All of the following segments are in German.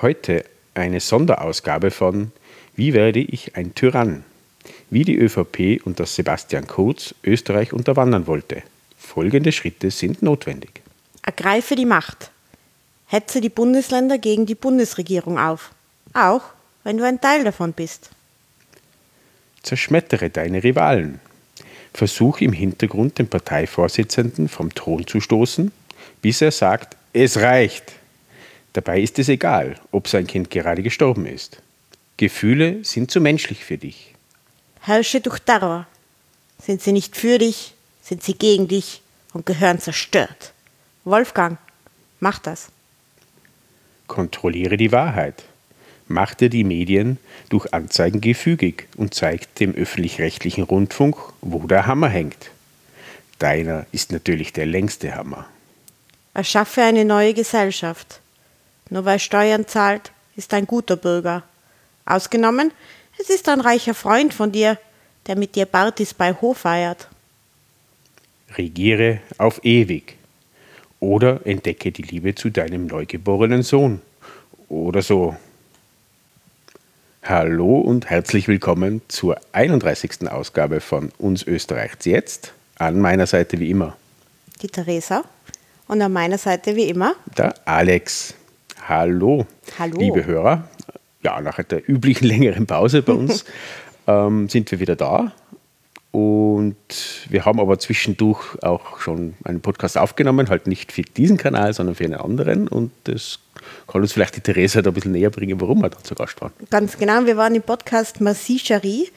Heute eine Sonderausgabe von Wie werde ich ein Tyrann? Wie die ÖVP unter Sebastian Kurz Österreich unterwandern wollte. Folgende Schritte sind notwendig. Ergreife die Macht. Hetze die Bundesländer gegen die Bundesregierung auf. Auch wenn du ein Teil davon bist. Zerschmettere deine Rivalen. Versuch im Hintergrund den Parteivorsitzenden vom Thron zu stoßen, bis er sagt, es reicht. Dabei ist es egal, ob sein Kind gerade gestorben ist. Gefühle sind zu menschlich für dich. Herrsche durch Terror. Sind sie nicht für dich, sind sie gegen dich und gehören zerstört. Wolfgang, mach das. Kontrolliere die Wahrheit. Mach dir die Medien durch Anzeigen gefügig und zeigt dem öffentlich-rechtlichen Rundfunk, wo der Hammer hängt. Deiner ist natürlich der längste Hammer. Erschaffe eine neue Gesellschaft. Nur wer Steuern zahlt, ist ein guter Bürger. Ausgenommen, es ist ein reicher Freund von dir, der mit dir Partys bei Hof feiert. Regiere auf ewig. Oder entdecke die Liebe zu deinem neugeborenen Sohn. Oder so. Hallo und herzlich willkommen zur 31. Ausgabe von Uns Österreichs jetzt. An meiner Seite wie immer. Die Theresa. Und an meiner Seite wie immer. Der Alex. Hallo, Hallo. liebe Hörer. Ja, nach der üblichen längeren Pause bei uns ähm, sind wir wieder da. Und wir haben aber zwischendurch auch schon einen Podcast aufgenommen, halt nicht für diesen Kanal, sondern für einen anderen. Und das kann uns vielleicht die Theresa da ein bisschen näher bringen, warum wir da zu Gast waren. Ganz genau, wir waren im Podcast Merci Cherie.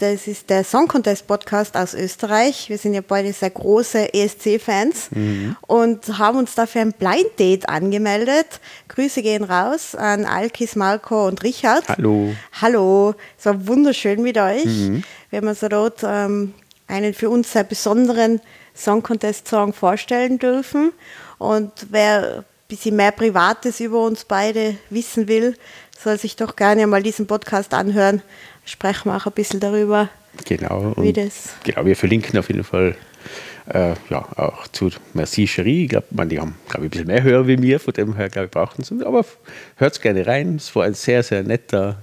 Das ist der Song Contest Podcast aus Österreich. Wir sind ja beide sehr große ESC-Fans und haben uns dafür ein Blind Date angemeldet. Grüße gehen raus an Alkis, Marco und Richard. Hallo. Hallo, es war wunderschön mit euch. Wir haben also dort ähm, einen für uns sehr besonderen Song Contest Song vorstellen dürfen. Und wer ein bisschen mehr Privates über uns beide wissen will, soll sich doch gerne mal diesen Podcast anhören. Sprechen wir auch ein bisschen darüber, Genau. wie das. genau, wir verlinken auf jeden Fall äh, ja, auch zu Merci Cherie. Ich glaube, die haben, glaube ich, ein bisschen mehr Hörer wie mir, von dem her, glaube ich, brauchten sie. Aber hört es gerne rein. Es war ein sehr, sehr netter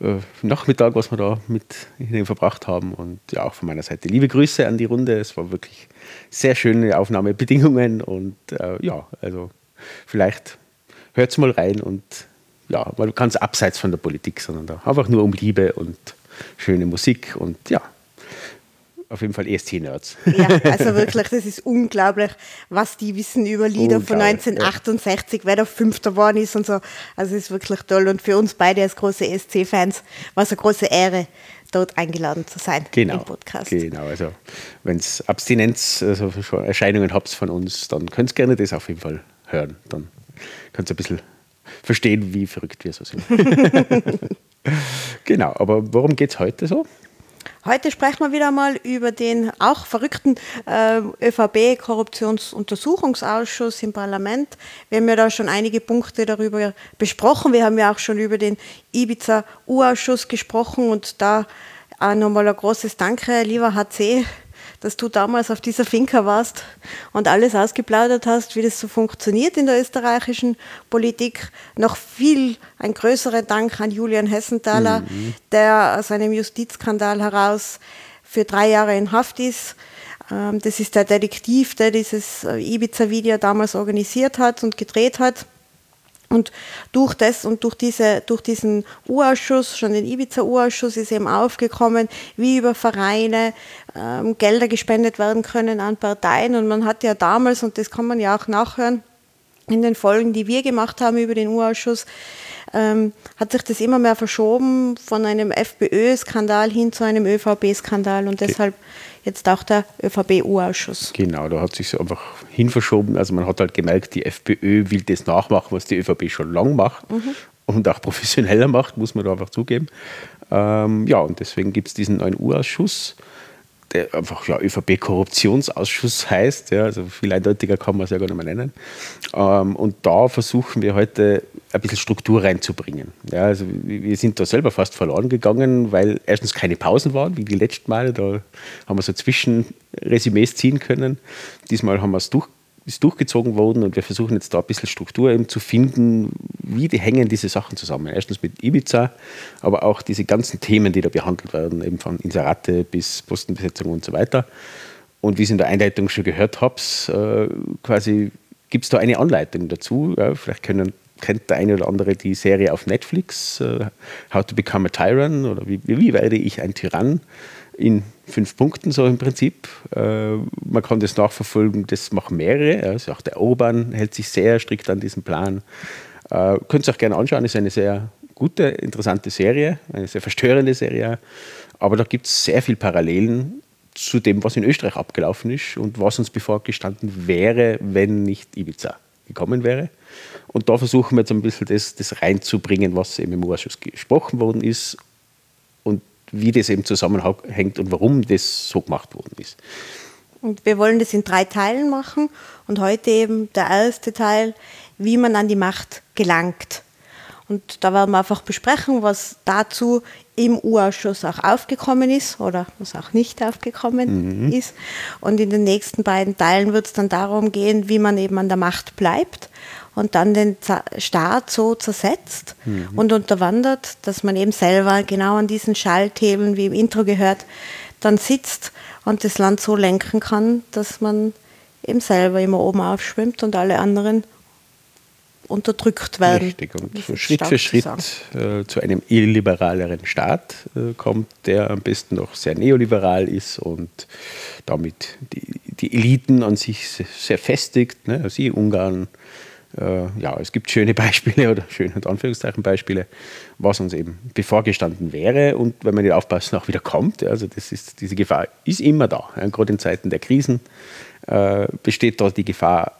äh, Nachmittag, was wir da mit ihnen verbracht haben. Und ja, auch von meiner Seite liebe Grüße an die Runde. Es war wirklich sehr schöne Aufnahmebedingungen. Und äh, ja, also vielleicht hört mal rein und ja, mal ganz abseits von der Politik, sondern da einfach nur um Liebe und schöne Musik und ja, auf jeden Fall ESC-Nerds. Ja, also wirklich, das ist unglaublich, was die wissen über Lieder von Unglaublich, 1968, wer da Fünfter geworden ist und so. Also es ist wirklich toll. Und für uns beide als große ESC-Fans war es eine große Ehre, dort eingeladen zu sein Genau. im Podcast. Genau, also wenn es Abstinenz, also schon Erscheinungen habt von uns, dann könnt ihr gerne das auf jeden Fall hören. Dann könnt ihr ein bisschen verstehen, wie verrückt wir so sind. genau, aber worum geht es heute so? Heute sprechen wir wieder mal über den auch verrückten äh, ÖVP-Korruptionsuntersuchungsausschuss im Parlament. Wir haben ja da schon einige Punkte darüber besprochen. Wir haben ja auch schon über den Ibiza-U-Ausschuss gesprochen und da auch nochmal ein großes Danke, lieber HC, dass du damals auf dieser Finca warst und alles ausgeplaudert hast, wie das so funktioniert in der österreichischen Politik. Noch viel ein größerer Dank an Julian Hessenthaler, der aus einem Justizskandal heraus für drei Jahre in Haft ist. Ähm, Das ist der Detektiv, der dieses äh, Ibiza-Video damals organisiert hat und gedreht hat. Und durch das und durch, diese, durch diesen U-Ausschuss, schon den Ibiza-U-Ausschuss, ist eben aufgekommen, wie über Vereine ähm, Gelder gespendet werden können an Parteien. Und man hat ja damals, und das kann man ja auch nachhören, in den Folgen, die wir gemacht haben über den U-Ausschuss, ähm, hat sich das immer mehr verschoben von einem FPÖ-Skandal hin zu einem ÖVP-Skandal und deshalb jetzt auch der ÖVP-U-Ausschuss. Genau, da hat sich einfach hinverschoben. Also man hat halt gemerkt, die FPÖ will das nachmachen, was die ÖVP schon lang macht und auch professioneller macht, muss man da einfach zugeben. Ähm, ja, und deswegen gibt es diesen neuen U-Ausschuss, der einfach ja, ÖVP-Korruptionsausschuss heißt. Ja, also viel eindeutiger kann man es ja gar nicht mehr nennen. Ähm, und da versuchen wir heute ein bisschen Struktur reinzubringen. Ja, also wir sind da selber fast verloren gegangen, weil erstens keine Pausen waren, wie die letzten Male. Da haben wir so Zwischenresümees ziehen können. Diesmal haben wir es durch, ist durchgezogen worden und wir versuchen jetzt da ein bisschen Struktur eben zu finden, wie die hängen diese Sachen zusammen. Erstens mit Ibiza, aber auch diese ganzen Themen, die da behandelt werden, eben von Inserate bis Postenbesetzung und so weiter. Und wie Sie in der Einleitung schon gehört haben, äh, quasi gibt es da eine Anleitung dazu. Ja, vielleicht können, kennt der eine oder andere die Serie auf Netflix, äh, How to Become a Tyrant oder wie, wie werde ich ein Tyrann in fünf Punkten so im Prinzip. Äh, man kann das nachverfolgen, das machen mehrere. Also auch der Orban hält sich sehr strikt an diesen Plan. Äh, könnt ihr auch gerne anschauen, ist eine sehr gute, interessante Serie, eine sehr verstörende Serie. Aber da gibt es sehr viele Parallelen zu dem, was in Österreich abgelaufen ist und was uns bevorgestanden wäre, wenn nicht Ibiza gekommen wäre. Und da versuchen wir jetzt ein bisschen das, das reinzubringen, was eben im Ausschuss gesprochen worden ist und wie das eben zusammenhängt und warum das so gemacht worden ist. Und wir wollen das in drei Teilen machen und heute eben der erste Teil, wie man an die Macht gelangt. Und da werden wir einfach besprechen, was dazu im U-Ausschuss auch aufgekommen ist oder was auch nicht aufgekommen mhm. ist. Und in den nächsten beiden Teilen wird es dann darum gehen, wie man eben an der Macht bleibt und dann den Staat so zersetzt mhm. und unterwandert, dass man eben selber genau an diesen Schalthebeln, wie im Intro gehört, dann sitzt und das Land so lenken kann, dass man eben selber immer oben aufschwimmt und alle anderen unterdrückt werden. Richtig, und so Schritt für Schritt äh, zu einem illiberaleren Staat äh, kommt, der am besten noch sehr neoliberal ist und damit die, die Eliten an sich sehr festigt. Ne? Also Ungarn, äh, ja, es gibt schöne Beispiele oder schöne Anführungszeichen Beispiele, was uns eben bevorgestanden wäre und wenn man nicht aufpasst, auch wieder kommt. Also das ist, diese Gefahr ist immer da. Ja, gerade in Zeiten der Krisen äh, besteht da die Gefahr,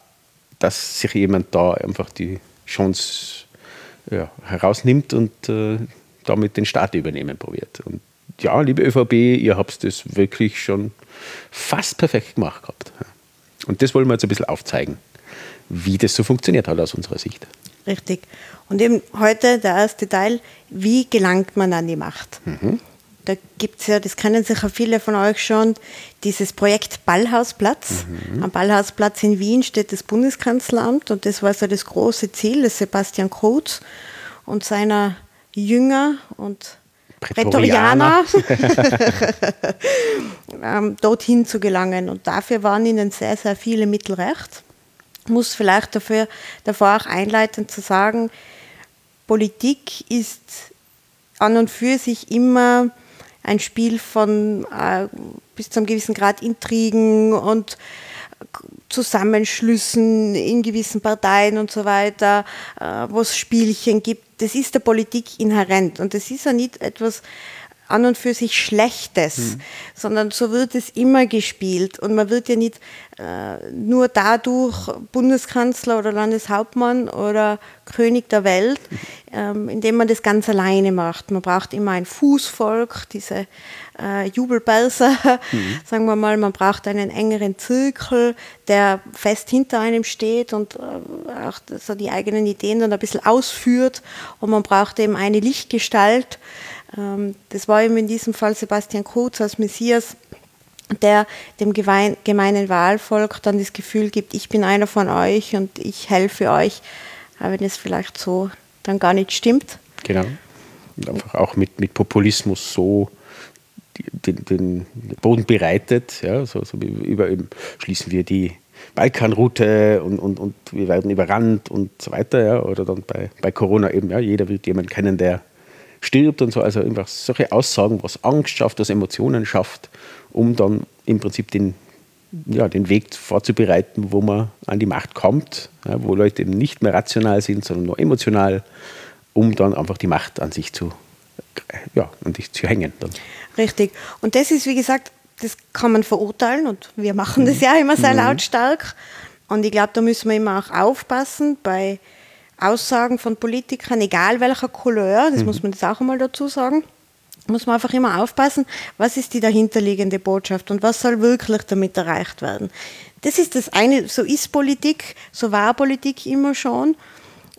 dass sich jemand da einfach die Chance ja, herausnimmt und äh, damit den Staat übernehmen probiert. Und ja, liebe ÖVP, ihr habt das wirklich schon fast perfekt gemacht gehabt. Und das wollen wir jetzt ein bisschen aufzeigen, wie das so funktioniert hat aus unserer Sicht. Richtig. Und eben heute der erste Teil, wie gelangt man an die Macht? Mhm. Da gibt es ja, das kennen sicher viele von euch schon, dieses Projekt Ballhausplatz. Mhm. Am Ballhausplatz in Wien steht das Bundeskanzleramt und das war so das große Ziel des Sebastian Kurz und seiner Jünger und Prätorianer, ähm, dorthin zu gelangen. Und dafür waren ihnen sehr, sehr viele Mittel recht. Ich muss vielleicht dafür, davor auch einleitend zu sagen, Politik ist an und für sich immer ein Spiel von äh, bis zu einem gewissen Grad Intrigen und Zusammenschlüssen in gewissen Parteien und so weiter, äh, wo es Spielchen gibt. Das ist der Politik inhärent und das ist ja nicht etwas an und für sich Schlechtes, mhm. sondern so wird es immer gespielt und man wird ja nicht äh, nur dadurch Bundeskanzler oder Landeshauptmann oder König der Welt, mhm. ähm, indem man das ganz alleine macht. Man braucht immer ein Fußvolk, diese äh, Jubelbelser, mhm. sagen wir mal, man braucht einen engeren Zirkel, der fest hinter einem steht und äh, auch so die eigenen Ideen dann ein bisschen ausführt und man braucht eben eine Lichtgestalt, das war eben in diesem Fall Sebastian Kurz als Messias, der dem gemeinen Wahlvolk dann das Gefühl gibt, ich bin einer von euch und ich helfe euch, aber wenn es vielleicht so dann gar nicht stimmt. Genau. Und einfach auch mit, mit Populismus so den, den Boden bereitet, ja, so, so über eben schließen wir die Balkanroute und, und, und wir werden überrannt und so weiter, ja, oder dann bei, bei Corona eben, ja, jeder wird jemanden kennen, der stirbt und so. Also einfach solche Aussagen, was Angst schafft, was Emotionen schafft, um dann im Prinzip den, ja, den Weg vorzubereiten, wo man an die Macht kommt, ja, wo Leute eben nicht mehr rational sind, sondern nur emotional, um dann einfach die Macht an sich zu, ja, an sich zu hängen. Dann. Richtig. Und das ist, wie gesagt, das kann man verurteilen und wir machen das ja immer sehr mhm. lautstark. Und ich glaube, da müssen wir immer auch aufpassen bei Aussagen von Politikern, egal welcher Couleur, das mhm. muss man jetzt auch einmal dazu sagen, muss man einfach immer aufpassen, was ist die dahinterliegende Botschaft und was soll wirklich damit erreicht werden. Das ist das eine, so ist Politik, so war Politik immer schon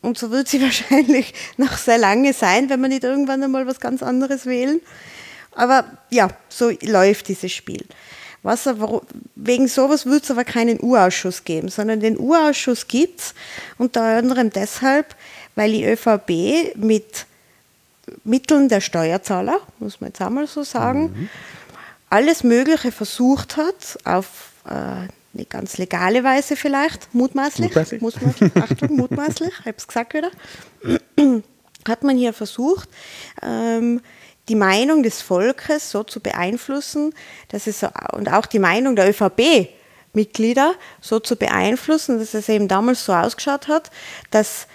und so wird sie wahrscheinlich noch sehr lange sein, wenn wir nicht irgendwann einmal was ganz anderes wählen. Aber ja, so läuft dieses Spiel. Was, wegen sowas wird es aber keinen Urausschuss geben, sondern den Urausschuss gibt es unter anderem deshalb, weil die ÖVP mit Mitteln der Steuerzahler, muss man jetzt einmal so sagen, mhm. alles Mögliche versucht hat, auf äh, eine ganz legale Weise vielleicht, mutmaßlich, mutmaßlich, mutmaßlich Achtung, mutmaßlich, es gesagt wieder, hat man hier versucht, ähm, die Meinung des Volkes so zu beeinflussen, dass es so, und auch die Meinung der ÖVP-Mitglieder so zu beeinflussen, dass es eben damals so ausgeschaut hat, dass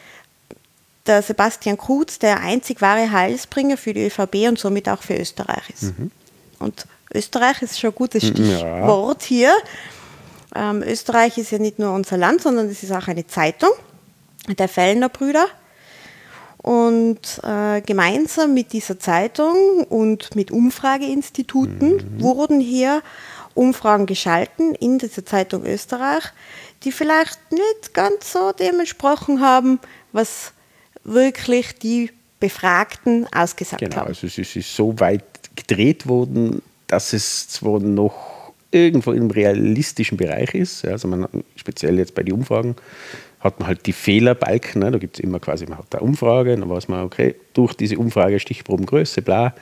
der Sebastian Kurz der einzig wahre Heilsbringer für die ÖVP und somit auch für Österreich ist. Mhm. Und Österreich ist schon ein gutes Stichwort ja. hier. Ähm, Österreich ist ja nicht nur unser Land, sondern es ist auch eine Zeitung der Fellner Brüder. Und äh, gemeinsam mit dieser Zeitung und mit Umfrageinstituten mhm. wurden hier Umfragen geschalten in dieser Zeitung Österreich, die vielleicht nicht ganz so dementsprochen haben, was wirklich die Befragten ausgesagt genau, haben. Also es ist so weit gedreht worden, dass es zwar noch irgendwo im realistischen Bereich ist, also man, speziell jetzt bei den Umfragen, hat man halt die Fehlerbalken. Ne? Da gibt es immer quasi, man hat eine Umfrage, dann weiß man, okay, durch diese Umfrage Stichprobengröße, bla,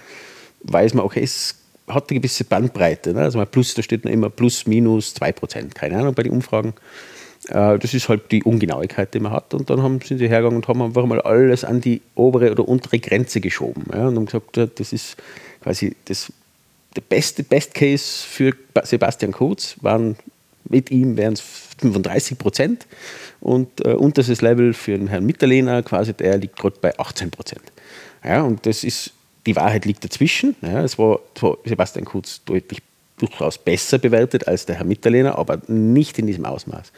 weiß man, okay, es hat eine gewisse Bandbreite. Ne? Also man plus, da steht immer plus, minus 2%, keine Ahnung bei den Umfragen. Äh, das ist halt die Ungenauigkeit, die man hat. Und dann haben, sind sie hergegangen und haben einfach mal alles an die obere oder untere Grenze geschoben. Ja? Und haben gesagt, das ist quasi das, der beste Best Case für Sebastian Kurz waren mit ihm wären es 35 Prozent und äh, unterstes Level für den Herrn Mitterlehner quasi, der liegt gerade bei 18 Prozent. Ja, und das ist, die Wahrheit liegt dazwischen. Ja, es war, Sebastian Kurz deutlich durchaus besser bewertet als der Herr Mitterlehner, aber nicht in diesem Ausmaß.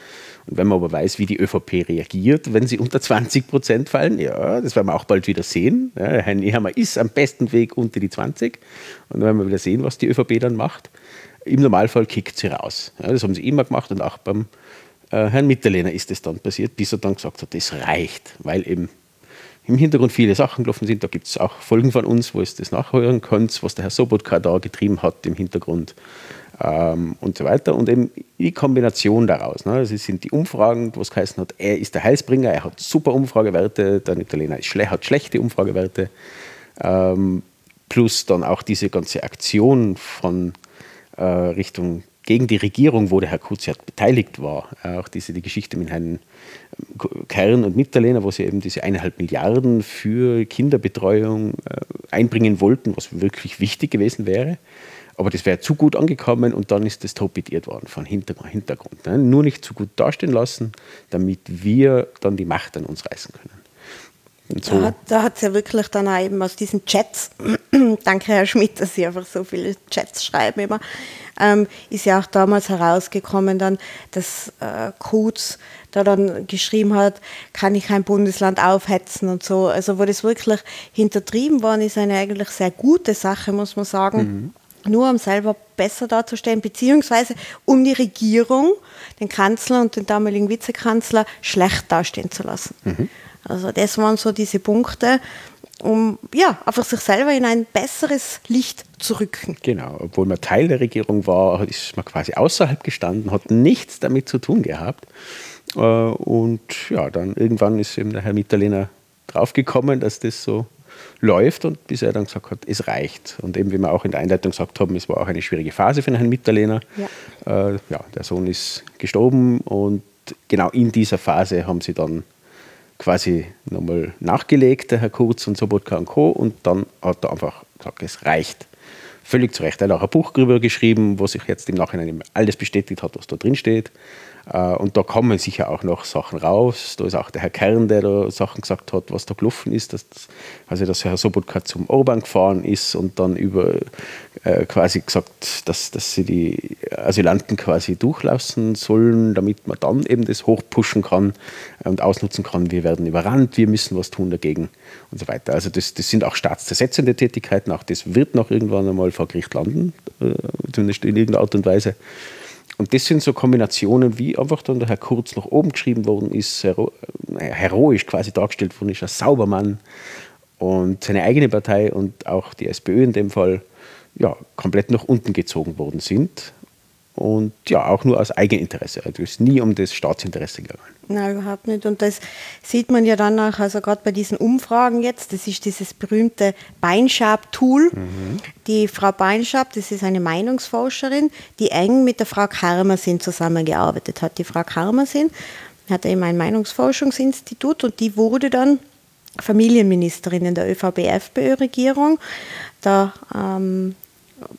Und wenn man aber weiß, wie die ÖVP reagiert, wenn sie unter 20 Prozent fallen, ja, das werden wir auch bald wieder sehen. Ja, Herr Nehammer ist am besten Weg unter die 20. Und dann werden wir wieder sehen, was die ÖVP dann macht. Im Normalfall kickt sie raus. Ja, das haben sie immer gemacht und auch beim äh, Herrn Mitterlehner ist es dann passiert, bis er dann gesagt hat, das reicht, weil eben im Hintergrund viele Sachen gelaufen sind. Da gibt es auch Folgen von uns, wo ihr das nachhören könnt, was der Herr Sobotka da getrieben hat im Hintergrund ähm, und so weiter. Und eben die Kombination daraus. Ne? Also sind die Umfragen, was geheißen hat, er ist der Heilsbringer, er hat super Umfragewerte, der Italiener schle hat schlechte Umfragewerte. Ähm, plus dann auch diese ganze Aktion von Richtung gegen die Regierung, wo der Herr Kuziat beteiligt war. Auch diese die Geschichte mit Herrn ähm, Kern und Mitterlehner, wo sie eben diese eineinhalb Milliarden für Kinderbetreuung äh, einbringen wollten, was wirklich wichtig gewesen wäre. Aber das wäre zu gut angekommen und dann ist das torpediert worden von Hintergrund. Ne? Nur nicht zu gut dastehen lassen, damit wir dann die Macht an uns reißen können. So. Da hat es ja wirklich dann auch eben aus diesen Chats, danke Herr Schmidt, dass Sie einfach so viele Chats schreiben immer, ähm, ist ja auch damals herausgekommen dann, dass äh, Kurz da dann geschrieben hat, kann ich ein Bundesland aufhetzen und so. Also wo das wirklich hintertrieben worden ist, eine eigentlich sehr gute Sache, muss man sagen. Mhm. Nur um selber besser darzustellen, beziehungsweise um die Regierung, den Kanzler und den damaligen Vizekanzler schlecht dastehen zu lassen. Mhm. Also das waren so diese Punkte, um ja, einfach sich selber in ein besseres Licht zu rücken. Genau, obwohl man Teil der Regierung war, ist man quasi außerhalb gestanden, hat nichts damit zu tun gehabt. Äh, und ja, dann irgendwann ist eben der Herr Mitterlehner draufgekommen, dass das so läuft und bis er dann gesagt hat, es reicht. Und eben, wie wir auch in der Einleitung gesagt haben, es war auch eine schwierige Phase für den Herrn Mitterlehner. Ja. Äh, ja, der Sohn ist gestorben und genau in dieser Phase haben sie dann quasi nochmal nachgelegt, der Herr Kurz und Sobotka und Co. Und dann hat er einfach gesagt, es reicht. Völlig zu Recht. Er hat auch ein Buch darüber geschrieben, wo sich jetzt im Nachhinein alles bestätigt hat, was da drin steht. Äh, und da kommen sicher auch noch Sachen raus. Da ist auch der Herr Kern, der da Sachen gesagt hat, was da gelaufen ist. Dass, also, dass Herr Sobotka zum Orban gefahren ist und dann über äh, quasi gesagt, dass, dass sie die Asylanten quasi durchlassen sollen, damit man dann eben das hochpushen kann und ausnutzen kann. Wir werden überrannt, wir müssen was tun dagegen und so weiter. Also das, das sind auch staatszersetzende Tätigkeiten. Auch das wird noch irgendwann einmal vor Gericht landen, äh, zumindest in irgendeiner Art und Weise. Und das sind so Kombinationen, wie einfach dann der Herr Kurz nach oben geschrieben worden ist, hero heroisch quasi dargestellt worden ist, als Saubermann und seine eigene Partei und auch die SPÖ in dem Fall ja, komplett nach unten gezogen worden sind. Und ja, auch nur aus Eigeninteresse. Also es ist nie um das Staatsinteresse gegangen. Nein, überhaupt nicht. Und das sieht man ja dann auch, also gerade bei diesen Umfragen jetzt, das ist dieses berühmte Beinschab-Tool. Mhm. Die Frau Beinschab, das ist eine Meinungsforscherin, die eng mit der Frau Karmersin zusammengearbeitet hat. Die Frau Karmersin hat eben ein Meinungsforschungsinstitut und die wurde dann Familienministerin in der ÖVP-FPÖ-Regierung. Da ähm,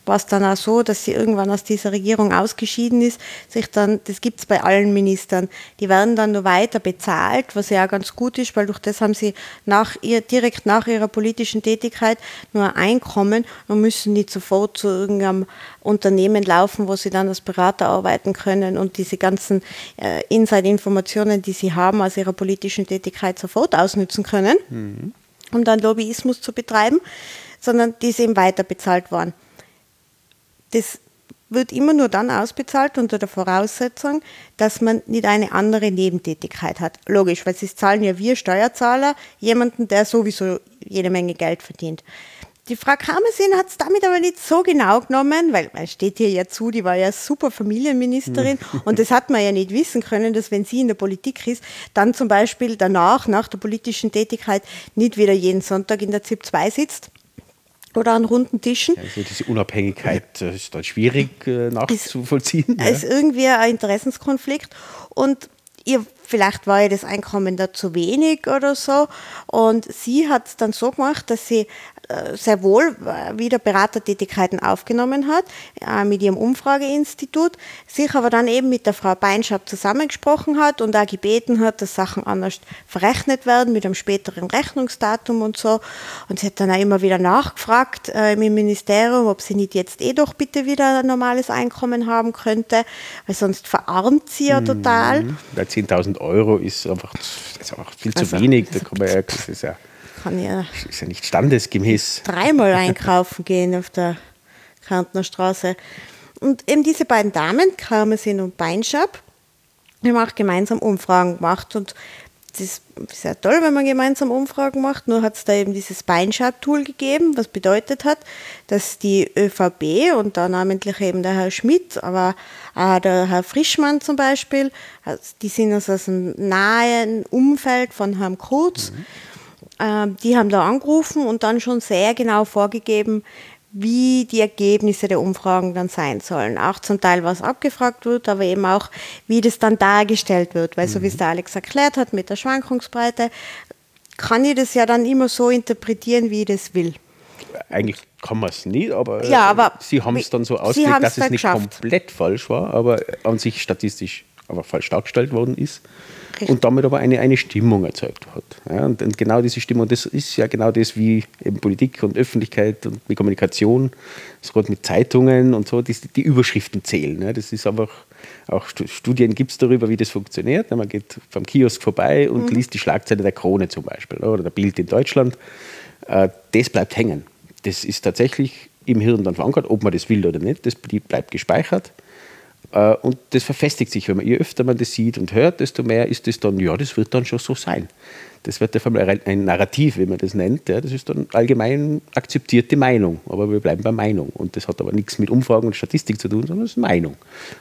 war es dann auch so, dass sie irgendwann aus dieser Regierung ausgeschieden ist, sich dann, das gibt es bei allen Ministern, die werden dann nur weiter bezahlt, was ja auch ganz gut ist, weil durch das haben sie nach ihr, direkt nach ihrer politischen Tätigkeit nur ein Einkommen und müssen nicht sofort zu irgendeinem Unternehmen laufen, wo sie dann als Berater arbeiten können und diese ganzen äh, Inside-Informationen, die sie haben aus ihrer politischen Tätigkeit sofort ausnützen können, mhm. um dann Lobbyismus zu betreiben, sondern die eben weiter bezahlt worden das wird immer nur dann ausbezahlt unter der Voraussetzung, dass man nicht eine andere Nebentätigkeit hat. Logisch, weil sie zahlen ja wir Steuerzahler jemanden, der sowieso jede Menge Geld verdient. Die Frau Kamersin hat es damit aber nicht so genau genommen, weil man steht hier ja zu, die war ja super Familienministerin und das hat man ja nicht wissen können, dass wenn sie in der Politik ist, dann zum Beispiel danach, nach der politischen Tätigkeit, nicht wieder jeden Sonntag in der ZIP 2 sitzt, oder an runden Tischen. Also diese Unabhängigkeit äh, ist dann schwierig äh, nachzuvollziehen. Es ja. ist irgendwie ein Interessenskonflikt und ihr vielleicht war ihr das Einkommen da zu wenig oder so und sie hat es dann so gemacht, dass sie sehr wohl äh, wieder Beratertätigkeiten aufgenommen hat äh, mit ihrem Umfrageinstitut, sich aber dann eben mit der Frau Beinschab zusammengesprochen hat und auch gebeten hat, dass Sachen anders verrechnet werden mit einem späteren Rechnungsdatum und so. Und sie hat dann auch immer wieder nachgefragt äh, im Ministerium, ob sie nicht jetzt eh doch bitte wieder ein normales Einkommen haben könnte, weil sonst verarmt sie ja total. Mhm. Bei 10.000 Euro ist einfach, ist einfach viel zu also, wenig. Da kann man ja, das ist ja kann ja, ist ja nicht standesgemäß. Dreimal einkaufen gehen auf der Kärntner Straße. Und eben diese beiden Damen, Karmesin und Beinschab, haben auch gemeinsam Umfragen gemacht. Und das ist sehr toll, wenn man gemeinsam Umfragen macht. Nur hat es da eben dieses Beinschab-Tool gegeben, was bedeutet hat, dass die ÖVP und da namentlich eben der Herr Schmidt, aber auch der Herr Frischmann zum Beispiel, also die sind also aus dem nahen Umfeld von Herrn Kurz. Mhm die haben da angerufen und dann schon sehr genau vorgegeben, wie die Ergebnisse der Umfragen dann sein sollen. Auch zum Teil, was abgefragt wird, aber eben auch, wie das dann dargestellt wird. Weil, so wie es mhm. der Alex erklärt hat mit der Schwankungsbreite, kann ich das ja dann immer so interpretieren, wie ich das will. Eigentlich kann man es nicht, aber, ja, aber Sie haben es dann so ausgelegt, dass es nicht geschafft. komplett falsch war, aber an sich statistisch aber falsch dargestellt worden ist. Richtig. und damit aber eine, eine Stimmung erzeugt hat. Ja, und, und, genau diese Stimmung, das ist ja genau das, wie eben Politik und Öffentlichkeit und die Kommunikation, gerade mit Zeitungen und so, die, die Überschriften zählen. Ja, das ist einfach, auch Studien gibt es darüber, wie das funktioniert. Man geht vom Kiosk vorbei und mhm. liest die Schlagzeile der Krone zum Beispiel oder der Bild in Deutschland. Äh, das bleibt hängen. Das ist tatsächlich im Hirn dann verankert, ob man das will oder nicht. Das bleibt gespeichert. Äh, und das verfestigt sich, wenn man, je öfter man das sieht und hört, desto mehr ist es dann, ja, das wird dann schon so sein. Das wird einfach ein Narrativ, wie man das nennt. Das ist dann allgemein akzeptierte Meinung. Aber wir bleiben bei Meinung. Und das hat aber nichts mit Umfragen und Statistik zu tun, sondern es ist Meinung.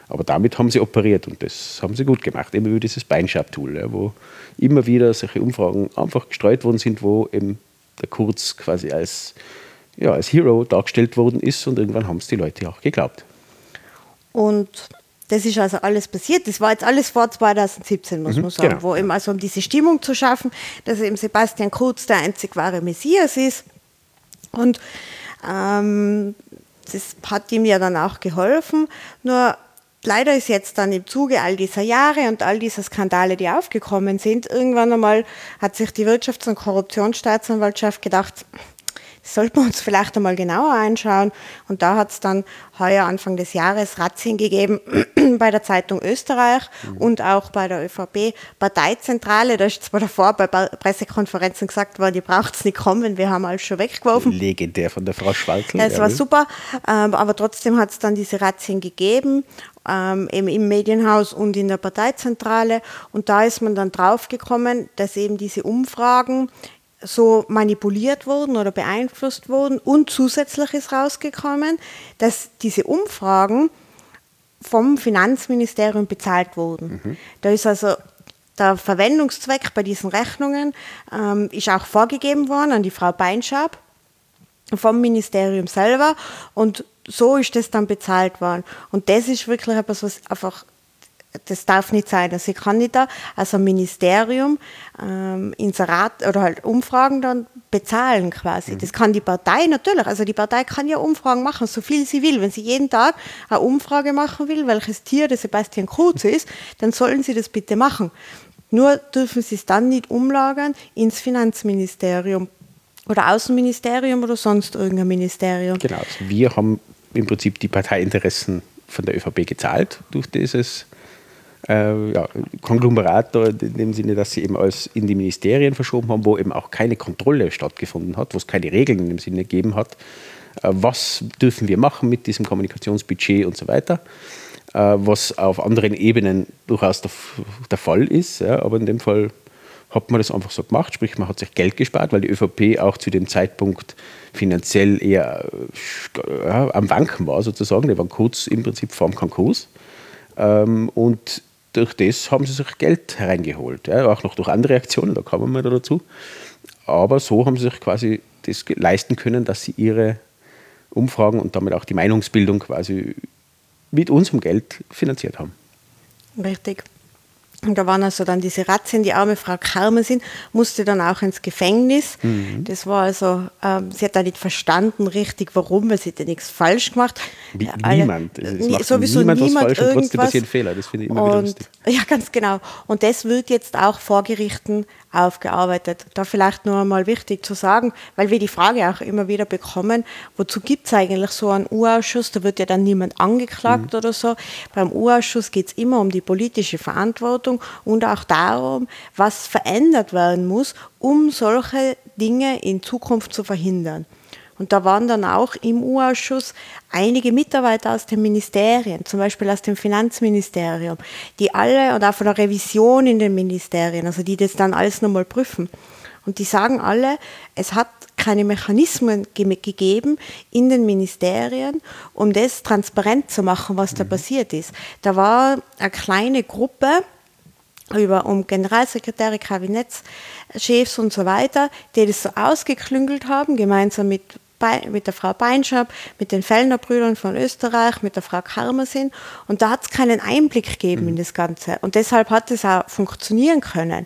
Aber damit haben sie operiert und das haben sie gut gemacht. Immer wie dieses Beinschab-Tool, wo immer wieder solche Umfragen einfach gestreut worden sind, wo eben der Kurz quasi als, ja, als Hero dargestellt worden ist und irgendwann haben es die Leute auch geglaubt. Und das ist also alles passiert. Das war jetzt alles vor 2017, muss mhm, man sagen, genau. wo eben also um diese Stimmung zu schaffen, dass eben Sebastian Kurz der einzig wahre Messias ist. Und ähm, das hat ihm ja dann auch geholfen. Nur leider ist jetzt dann im Zuge all dieser Jahre und all dieser Skandale, die aufgekommen sind, irgendwann einmal hat sich die Wirtschafts- und Korruptionsstaatsanwaltschaft gedacht, sollten wir uns vielleicht einmal genauer anschauen. Und da hat es dann heuer Anfang des Jahres Razzien gegeben bei der Zeitung Österreich mhm. und auch bei der ÖVP-Parteizentrale. Da ist zwar davor bei Pressekonferenzen gesagt worden, die braucht es nicht kommen, wir haben alles schon weggeworfen. Legendär von der Frau Schwaltel. Es war super, ähm, aber trotzdem hat es dann diese Razzien gegeben. Ähm, eben im Medienhaus und in der Parteizentrale. Und da ist man dann draufgekommen, dass eben diese Umfragen so manipuliert wurden oder beeinflusst wurden. Und zusätzlich ist rausgekommen, dass diese Umfragen vom Finanzministerium bezahlt wurden. Mhm. Da ist also der Verwendungszweck bei diesen Rechnungen ähm, ist auch vorgegeben worden an die Frau Beinschab vom Ministerium selber und so ist das dann bezahlt worden. Und das ist wirklich etwas, was einfach das darf nicht sein. Also ich kann nicht da als ein Ministerium ähm, Inserat oder halt Umfragen dann bezahlen quasi. Mhm. Das kann die Partei natürlich. Also die Partei kann ja Umfragen machen, so viel sie will. Wenn sie jeden Tag eine Umfrage machen will, welches Tier der Sebastian Kurz ist, dann sollen sie das bitte machen. Nur dürfen sie es dann nicht umlagern ins Finanzministerium oder Außenministerium oder sonst irgendein Ministerium. Genau, also wir haben im Prinzip die Parteiinteressen von der ÖVP gezahlt durch dieses äh, ja, Konglomerat in dem Sinne, dass sie eben alles in die Ministerien verschoben haben, wo eben auch keine Kontrolle stattgefunden hat, wo es keine Regeln in dem Sinne gegeben hat. Äh, was dürfen wir machen mit diesem Kommunikationsbudget und so weiter, äh, was auf anderen Ebenen durchaus der, der Fall ist. Ja, aber in dem Fall hat man das einfach so gemacht, sprich man hat sich Geld gespart, weil die ÖVP auch zu dem Zeitpunkt finanziell eher ja, am Wanken war sozusagen. Die waren kurz im Prinzip vorm Konkurs. Ähm, und durch das haben sie sich Geld hereingeholt. Ja, auch noch durch andere Aktionen, da kommen wir dazu. Aber so haben sie sich quasi das leisten können, dass sie ihre Umfragen und damit auch die Meinungsbildung quasi mit unserem Geld finanziert haben. Richtig. Und da waren also dann diese Razzien, die arme Frau Karmesin musste dann auch ins Gefängnis. Mhm. Das war also, ähm, sie hat da nicht verstanden richtig, warum, weil sie ja nichts falsch gemacht. Wie, Alle, niemand. Es macht sowieso niemand, niemand was falsch und trotzdem passieren Fehler. Das finde ich immer und, wieder lustig. Ja, ganz genau. Und das wird jetzt auch vor Gerichten aufgearbeitet. Da vielleicht nur einmal wichtig zu sagen, weil wir die Frage auch immer wieder bekommen, wozu gibt es eigentlich so einen U-Ausschuss? Da wird ja dann niemand angeklagt mhm. oder so. Beim U-Ausschuss geht es immer um die politische Verantwortung und auch darum, was verändert werden muss, um solche Dinge in Zukunft zu verhindern. Und da waren dann auch im U-Ausschuss einige Mitarbeiter aus den Ministerien, zum Beispiel aus dem Finanzministerium, die alle und auch von der Revision in den Ministerien, also die das dann alles nochmal prüfen. Und die sagen alle, es hat keine Mechanismen ge gegeben in den Ministerien, um das transparent zu machen, was da mhm. passiert ist. Da war eine kleine Gruppe, über um Generalsekretäre, Kabinettschefs und so weiter, die das so ausgeklüngelt haben, gemeinsam mit mit der Frau Beinschab, mit den Fellner Brüdern von Österreich, mit der Frau Karmersin. Und da hat es keinen Einblick gegeben mhm. in das Ganze. Und deshalb hat es auch funktionieren können.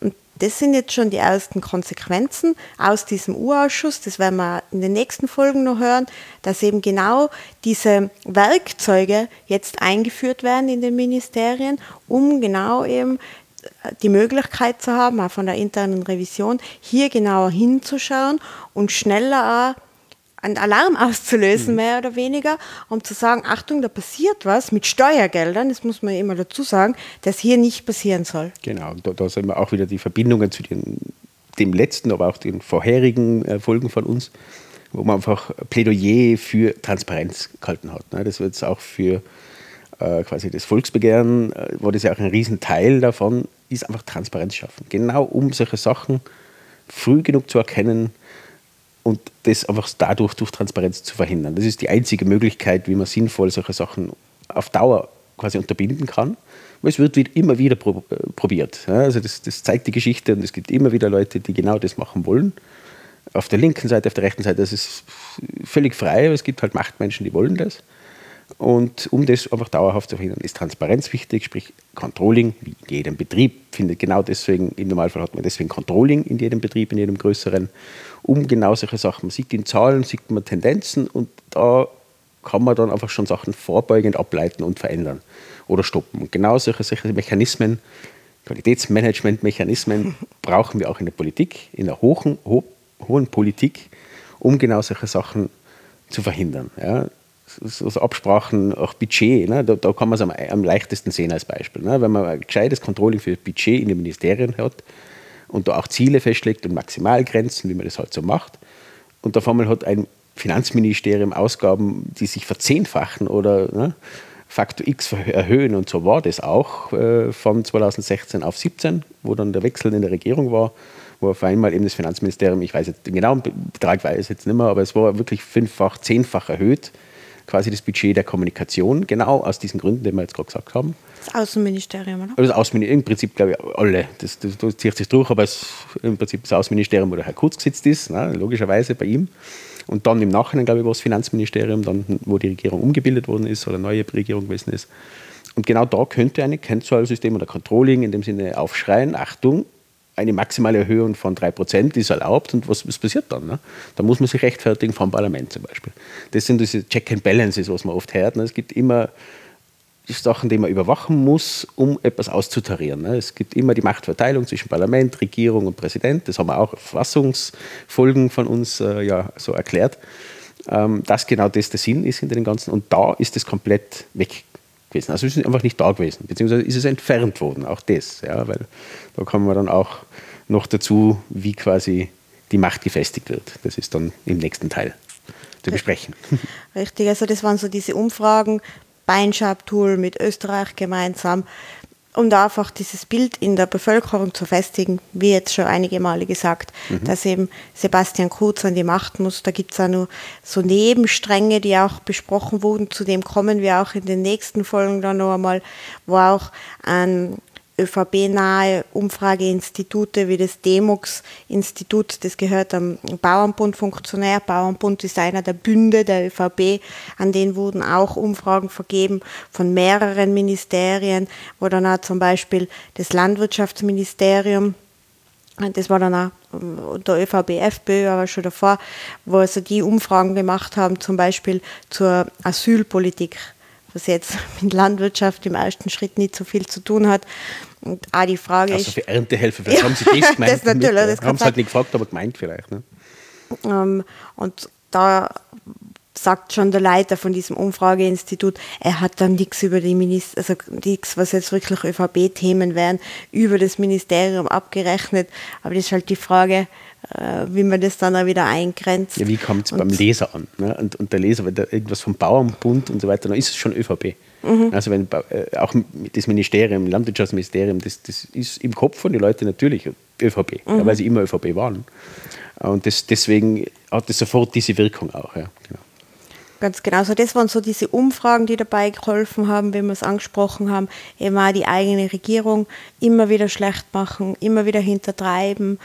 Und das sind jetzt schon die ersten Konsequenzen aus diesem U-Ausschuss. Das werden wir in den nächsten Folgen noch hören, dass eben genau diese Werkzeuge jetzt eingeführt werden in den Ministerien, um genau eben die Möglichkeit zu haben, auch von der internen Revision, hier genauer hinzuschauen und schneller auch einen Alarm auszulösen, mhm. mehr oder weniger, um zu sagen, Achtung, da passiert was mit Steuergeldern, das muss man immer dazu sagen, das hier nicht passieren soll. Genau, da, da sind wir auch wieder die Verbindungen zu den, dem letzten, aber auch den vorherigen Folgen von uns, wo man einfach Plädoyer für Transparenz gehalten hat. Ne? Das wird es auch für äh, quasi das Volksbegehren, äh, war das ja auch ein Riesenteil davon, ist einfach Transparenz schaffen. Genau um solche Sachen früh genug zu erkennen, und das einfach dadurch durch Transparenz zu verhindern. Das ist die einzige Möglichkeit, wie man sinnvoll solche Sachen auf Dauer quasi unterbinden kann. Weil es wird immer wieder äh, probiert. Also das, das zeigt die Geschichte und es gibt immer wieder Leute, die genau das machen wollen. Auf der linken Seite, auf der rechten Seite, das ist völlig frei, aber es gibt halt Machtmenschen, die wollen das. Und um das einfach dauerhaft zu verhindern, ist Transparenz wichtig, sprich Controlling, wie in jedem Betrieb findet genau deswegen, im Normalfall hat man deswegen Controlling in jedem Betrieb, in jedem größeren, um genau solche Sachen. Man sieht in Zahlen, sieht man Tendenzen und da kann man dann einfach schon Sachen vorbeugend ableiten und verändern oder stoppen. Und genau solche, solche Mechanismen, Qualitätsmanagementmechanismen brauchen wir auch in der Politik, in der hohen, ho hohen Politik, um genau solche Sachen zu verhindern. Ja so, Absprachen, auch Budget, ne? da, da, kann man es am, am, leichtesten sehen als Beispiel. Ne? Wenn man ein gescheites Controlling für Budget in den Ministerien hat und da auch Ziele festlegt und Maximalgrenzen, wie man das halt so macht, und auf einmal hat ein Finanzministerium Ausgaben, die sich verzehnfachen oder ne, Faktor X erhöhen. Und so war das auch äh, von 2016 auf 2017, wo dann der Wechsel in der Regierung war, wo auf einmal eben das Finanzministerium, ich weiß jetzt den genauen Betrag weiß ich jetzt nicht mehr, aber es war wirklich fünffach, zehnfach erhöht quasi das Budget der Kommunikation, genau aus diesen Gründen, die wir jetzt gerade gesagt haben. Das Außenministerium, oder? Also das Außenministerium, im Prinzip glaube ich alle, das, das, das zieht sich durch, aber es, im Prinzip das Außenministerium, wo der Herr Kurz gesitzt ist, ne, logischerweise bei ihm. Und dann im Nachhinein, glaube ich, war das Finanzministerium, dann, wo die Regierung umgebildet worden ist oder neue Regierung gewesen ist. Und genau da könnte ein Kennzahlsystem oder Controlling in dem Sinne aufschreien, Achtung, eine maximale Erhöhung von 3% ist erlaubt und was, was passiert dann? Ne? Da muss man sich rechtfertigen vom Parlament zum Beispiel. Das sind diese Check and Balances, was man oft hört. Ne? Es gibt immer Sachen, die man überwachen muss, um etwas auszutarieren. Ne? Es gibt immer die Machtverteilung zwischen Parlament, Regierung und Präsident. Das haben wir auch Verfassungsfolgen von uns äh, ja, so erklärt, ähm, dass genau das der Sinn ist hinter dem Ganzen. Und da ist es komplett weg gewesen. Also es ist einfach nicht da gewesen, beziehungsweise ist es entfernt worden, auch das. Ja, weil da kommen wir dann auch noch dazu, wie quasi die Macht gefestigt wird. Das ist dann im nächsten Teil zu besprechen. Richtig, also das waren so diese Umfragen, Beinschab-Tool mit Österreich gemeinsam um da einfach dieses Bild in der Bevölkerung zu festigen, wie jetzt schon einige Male gesagt, mhm. dass eben Sebastian Kurz an die Macht muss. Da gibt es auch nur so Nebenstränge, die auch besprochen wurden. Zu dem kommen wir auch in den nächsten Folgen dann noch einmal, wo auch ein ÖVP-nahe Umfrageinstitute wie das Demux-Institut, das gehört am Bauernbund-Funktionär. Bauernbund ist einer der Bünde der ÖVP, an denen wurden auch Umfragen vergeben von mehreren Ministerien, wo dann auch zum Beispiel das Landwirtschaftsministerium das war dann auch unter ÖVP, FPÖ, aber schon davor, wo also die Umfragen gemacht haben, zum Beispiel zur Asylpolitik was jetzt mit Landwirtschaft im ersten Schritt nicht so viel zu tun hat. Und auch die Frage also für Erntehelfer, was ja, haben Sie das gemeint? das natürlich, das haben Sie halt nicht gefragt, aber gemeint vielleicht. Ne? Ähm, und da sagt schon der Leiter von diesem Umfrageinstitut, er hat dann nichts über die Minister, also nichts, was jetzt wirklich ÖVP-Themen wären, über das Ministerium abgerechnet. Aber das ist halt die Frage, wie man das dann auch wieder eingrenzt. Ja, wie kommt es beim Leser an? Ne? Und, und, der Leser, wenn da irgendwas vom Bauernbund und so weiter, dann ist es schon ÖVP. Mhm. Also wenn äh, auch das Ministerium, Landwirtschaftsministerium, das, das ist im Kopf von den Leuten natürlich ÖVP, mhm. weil sie immer ÖVP waren. Und das, deswegen hat das sofort diese Wirkung auch. Ja. Genau. Ganz genau. Also das waren so diese Umfragen, die dabei geholfen haben, wie wir es angesprochen haben, eben auch die eigene Regierung immer wieder schlecht machen, immer wieder hintertreiben.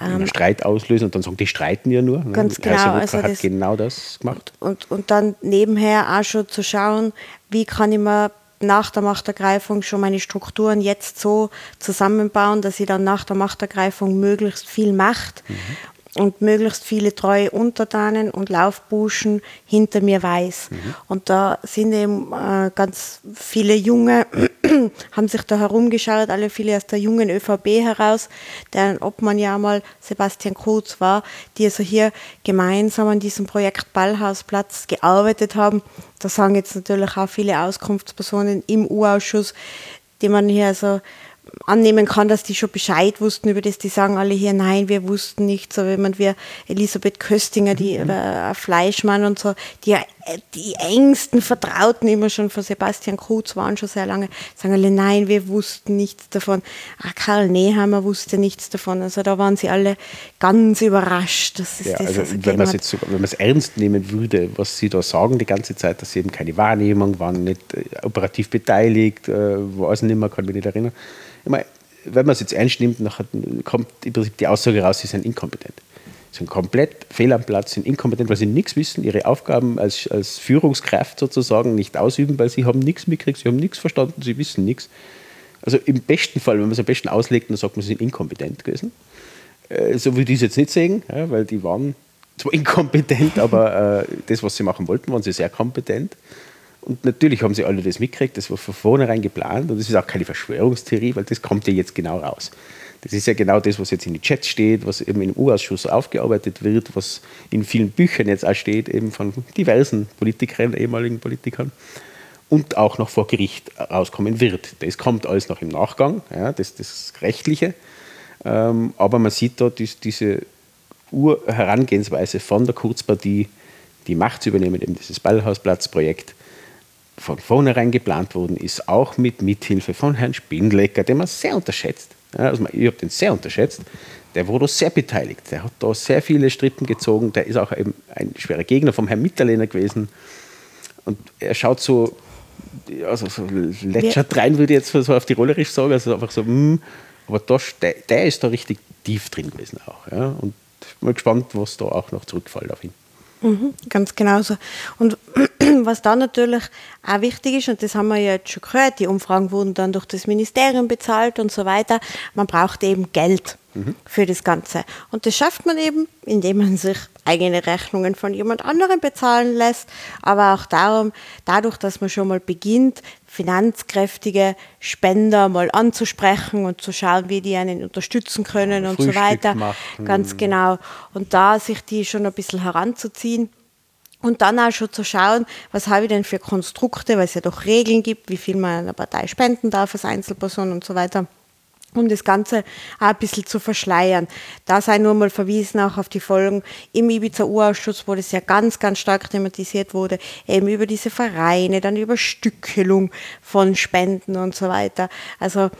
Ähm, Streit auslösen und dann sagen, die streiten ja nur. Ne? Ganz genau. Also hat das, genau das gemacht. Und, und dann nebenher auch schon zu schauen, wie kann ich mir nach der Machtergreifung schon meine Strukturen jetzt so zusammenbauen, dass ich dann nach der Machtergreifung möglichst viel Macht mhm und möglichst viele treue Untertanen und Laufbuschen hinter mir weiß. Mhm. Und da sind eben äh, ganz viele Junge, haben sich da herumgeschaut, alle viele aus der jungen ÖVP heraus, deren Obmann ja mal Sebastian Kurz war, die also hier gemeinsam an diesem Projekt Ballhausplatz gearbeitet haben. Da sagen jetzt natürlich auch viele Auskunftspersonen im U-Ausschuss, die man hier also annehmen kann, dass die schon Bescheid wussten über das. Die sagen alle hier, nein, wir wussten nicht. So jemand wie Elisabeth Köstinger, die mhm. äh, Fleischmann und so, die, die engsten Vertrauten immer schon von Sebastian Kurz waren schon sehr lange, sagen alle, nein, wir wussten nichts davon. Ach, Karl Nehammer wusste nichts davon. Also da waren sie alle ganz überrascht. Dass es ja, das also wenn man es wenn man es ernst nehmen würde, was sie da sagen die ganze Zeit, dass sie eben keine Wahrnehmung waren, nicht äh, operativ beteiligt, äh, weiß nicht mehr, kann mich nicht erinnern meine, wenn man es jetzt ernst nimmt, kommt im Prinzip die Aussage raus, sie sind inkompetent. Sie sind komplett fehl am Platz, sind inkompetent, weil sie nichts wissen, ihre Aufgaben als, als Führungskraft sozusagen nicht ausüben, weil sie haben nichts mitgekriegt, sie haben nichts verstanden, sie wissen nichts. Also im besten Fall, wenn man es am besten auslegt, dann sagt man, sie sind inkompetent gewesen. Äh, so würde ich es jetzt nicht sehen, ja, weil die waren zwar inkompetent, aber äh, das, was sie machen wollten, waren sie sehr kompetent. Und natürlich haben sie alle das mitgekriegt, das war von vornherein geplant und das ist auch keine Verschwörungstheorie, weil das kommt ja jetzt genau raus. Das ist ja genau das, was jetzt in den Chats steht, was eben im U-Ausschuss aufgearbeitet wird, was in vielen Büchern jetzt auch steht, eben von diversen Politikern, ehemaligen Politikern und auch noch vor Gericht rauskommen wird. Das kommt alles noch im Nachgang, ja, das, das Rechtliche. Ähm, aber man sieht da dies, diese Urherangehensweise von der Kurzpartie, die Macht zu übernehmen, eben dieses Ballhausplatzprojekt, von vornherein geplant worden ist, auch mit Mithilfe von Herrn Spindlecker, den man sehr unterschätzt. Also ich habe den sehr unterschätzt. Der wurde sehr beteiligt. Der hat da sehr viele Strippen gezogen. Der ist auch eben ein schwerer Gegner vom Herrn Mitterlehner gewesen. Und er schaut so, also so lätschert rein, würde ich jetzt so auf die Rollerisch sagen, also einfach so, mm, aber da, der, der, ist da richtig tief drin gewesen auch. Ja? Und ich bin mal gespannt, was da auch noch zurückfällt auf ihn. Mhm, ganz genauso. Und was da natürlich auch wichtig ist, und das haben wir ja jetzt schon gehört, die Umfragen wurden dann durch das Ministerium bezahlt und so weiter, man braucht eben Geld mhm. für das Ganze. Und das schafft man eben, indem man sich eigene Rechnungen von jemand anderem bezahlen lässt, aber auch darum, dadurch, dass man schon mal beginnt, finanzkräftige Spender mal anzusprechen und zu schauen, wie die einen unterstützen können ja, und so weiter. Machen. Ganz genau. Und da sich die schon ein bisschen heranzuziehen. Und dann auch schon zu schauen, was habe ich denn für Konstrukte, weil es ja doch Regeln gibt, wie viel man einer Partei spenden darf als Einzelperson und so weiter um das Ganze auch ein bisschen zu verschleiern. Da sei nur mal verwiesen auch auf die Folgen im Ibiza-Urausschuss, wo das ja ganz, ganz stark thematisiert wurde, eben über diese Vereine, dann über Stückelung von Spenden und so weiter. Also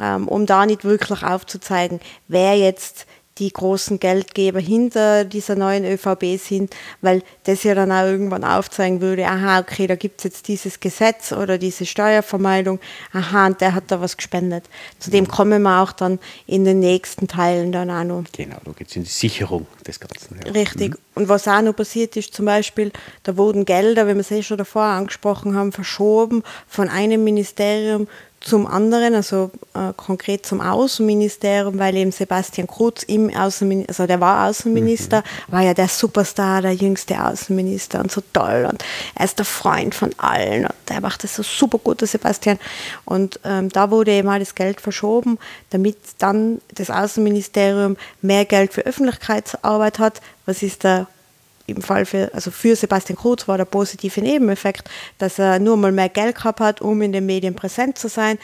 ähm, um da nicht wirklich aufzuzeigen, wer jetzt die großen Geldgeber hinter dieser neuen ÖVB sind, weil das ja dann auch irgendwann aufzeigen würde, aha, okay, da gibt es jetzt dieses Gesetz oder diese Steuervermeidung, aha, und der hat da was gespendet. Zu dem mhm. kommen wir auch dann in den nächsten Teilen dann auch noch. Genau, da geht es in die Sicherung des Ganzen. Ja. Richtig. Mhm. Und was auch noch passiert ist, zum Beispiel, da wurden Gelder, wie wir es eh schon davor angesprochen haben, verschoben von einem Ministerium zum anderen, also äh, konkret zum Außenministerium, weil eben Sebastian Kurz im Außenminister, also der war Außenminister, mhm. war ja der Superstar, der jüngste Außenminister und so toll und er ist der Freund von allen und der macht das so super gut, der Sebastian. Und ähm, da wurde eben mal das Geld verschoben, damit dann das Außenministerium mehr Geld für Öffentlichkeitsarbeit hat. Was ist der im Fall für, also für Sebastian Kurz war der positive Nebeneffekt, dass er nur mal mehr Geld gehabt hat, um in den Medien präsent zu sein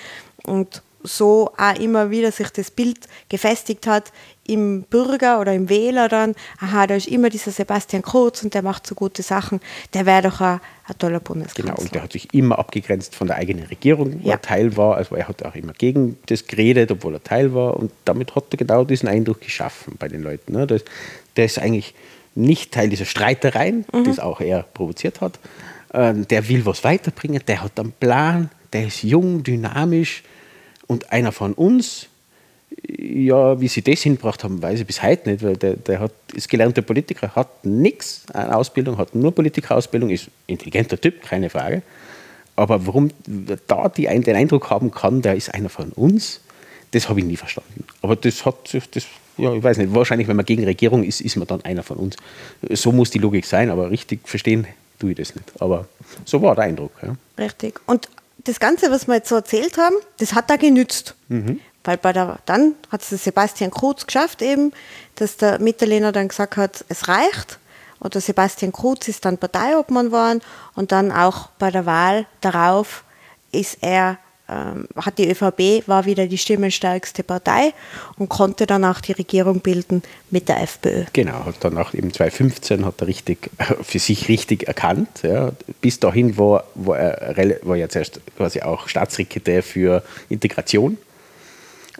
und so auch immer wieder sich das Bild gefestigt hat im Bürger oder im Wähler dann, aha, da ist immer dieser Sebastian Kurz und der macht so gute Sachen, der wäre doch ein, ein toller Bundeskanzler. Genau, und der hat sich immer abgegrenzt von der eigenen Regierung, wo ja. er Teil war, also er hat auch immer gegen das geredet, obwohl er Teil war und damit hat er genau diesen Eindruck geschaffen bei den Leuten. Ne? Der ist eigentlich nicht Teil dieser Streitereien, mhm. die es auch er provoziert hat. Ähm, der will was weiterbringen, der hat einen Plan, der ist jung, dynamisch und einer von uns. Ja, wie sie das hinbracht haben, weiß ich bis heute nicht, weil der, der hat, ist gelernter Politiker, hat nichts an Ausbildung, hat nur Politikerausbildung, ist intelligenter Typ, keine Frage. Aber warum da die, den Eindruck haben kann, der ist einer von uns, das habe ich nie verstanden. Aber das hat das ja, ich weiß nicht, wahrscheinlich, wenn man gegen Regierung ist, ist man dann einer von uns. So muss die Logik sein, aber richtig verstehen tue ich das nicht. Aber so war der Eindruck. Ja. Richtig. Und das Ganze, was wir jetzt so erzählt haben, das hat da genützt. Mhm. Weil bei der, dann hat es Sebastian Kruz geschafft, eben, dass der Mitterlehner dann gesagt hat, es reicht. Oder Sebastian Kruz ist dann Parteiobmann geworden und dann auch bei der Wahl darauf ist er ähm, hat die ÖVP, war wieder die stimmenstärkste Partei und konnte dann auch die Regierung bilden mit der FPÖ. Genau, hat dann auch eben 2015 hat er richtig, für sich richtig erkannt. Ja. Bis dahin war, war er war ja zuerst quasi auch Staatssekretär für Integration.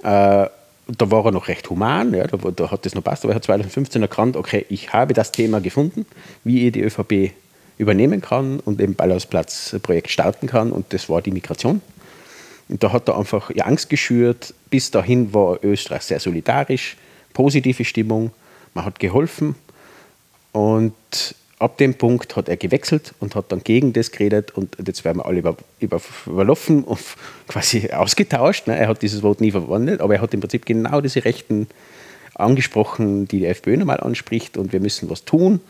Äh, da war er noch recht human, ja, da, da hat das noch passt, aber er hat 2015 erkannt, okay, ich habe das Thema gefunden, wie ich die ÖVP übernehmen kann und im Ballhausplatz-Projekt starten kann und das war die Migration. Und da hat er einfach Angst geschürt. Bis dahin war Österreich sehr solidarisch, positive Stimmung, man hat geholfen. Und ab dem Punkt hat er gewechselt und hat dann gegen das geredet und jetzt werden wir alle über, über, überlaufen und quasi ausgetauscht. Ne? Er hat dieses Wort nie verwandelt, aber er hat im Prinzip genau diese Rechten angesprochen, die die FPÖ normal anspricht und wir müssen was tun.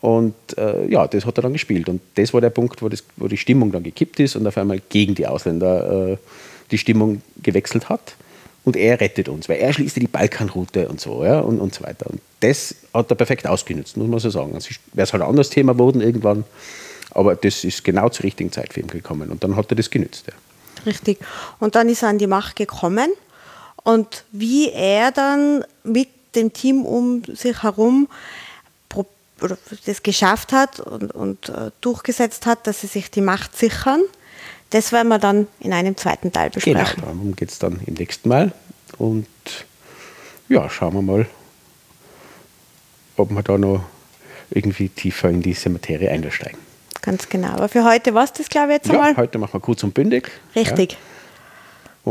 Und äh, ja, das hat er dann gespielt. Und das war der Punkt, wo, das, wo die Stimmung dann gekippt ist und auf einmal gegen die Ausländer äh, die Stimmung gewechselt hat. Und er rettet uns, weil er schließt die Balkanroute und so, ja, und, und so weiter. Und das hat er perfekt ausgenutzt, muss man so sagen. Also wäre es halt ein anderes Thema geworden irgendwann, aber das ist genau zur richtigen Zeit für ihn gekommen. Und dann hat er das genützt. Ja. Richtig. Und dann ist er an die Macht gekommen. Und wie er dann mit dem Team um sich herum oder das geschafft hat und, und äh, durchgesetzt hat, dass sie sich die Macht sichern. Das werden wir dann in einem zweiten Teil besprechen. Genau, darum geht es dann im nächsten Mal. Und ja, schauen wir mal, ob wir da noch irgendwie tiefer in diese Materie einsteigen. Ganz genau. Aber für heute war es das, glaube ich, jetzt Ja, einmal. heute machen wir kurz und bündig. Richtig. Ja.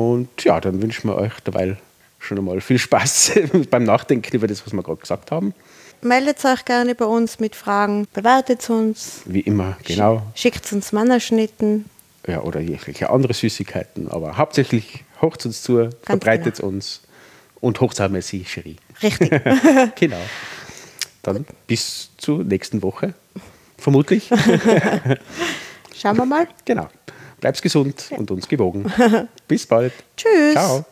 Und ja, dann wünschen wir euch dabei schon einmal viel Spaß beim Nachdenken über das, was wir gerade gesagt haben. Meldet euch gerne bei uns mit Fragen, bewertet uns, Wie immer, genau. schickt uns Mannerschnitten. Ja, oder jegliche andere Süßigkeiten. Aber hauptsächlich hocht uns zu, verbreitet uns und hocht auch merci, Cherie. Richtig. Genau. Dann bis zur nächsten Woche. Vermutlich. Schauen wir mal. genau. Bleib's gesund und uns gewogen. Bis bald. Tschüss. Ciao.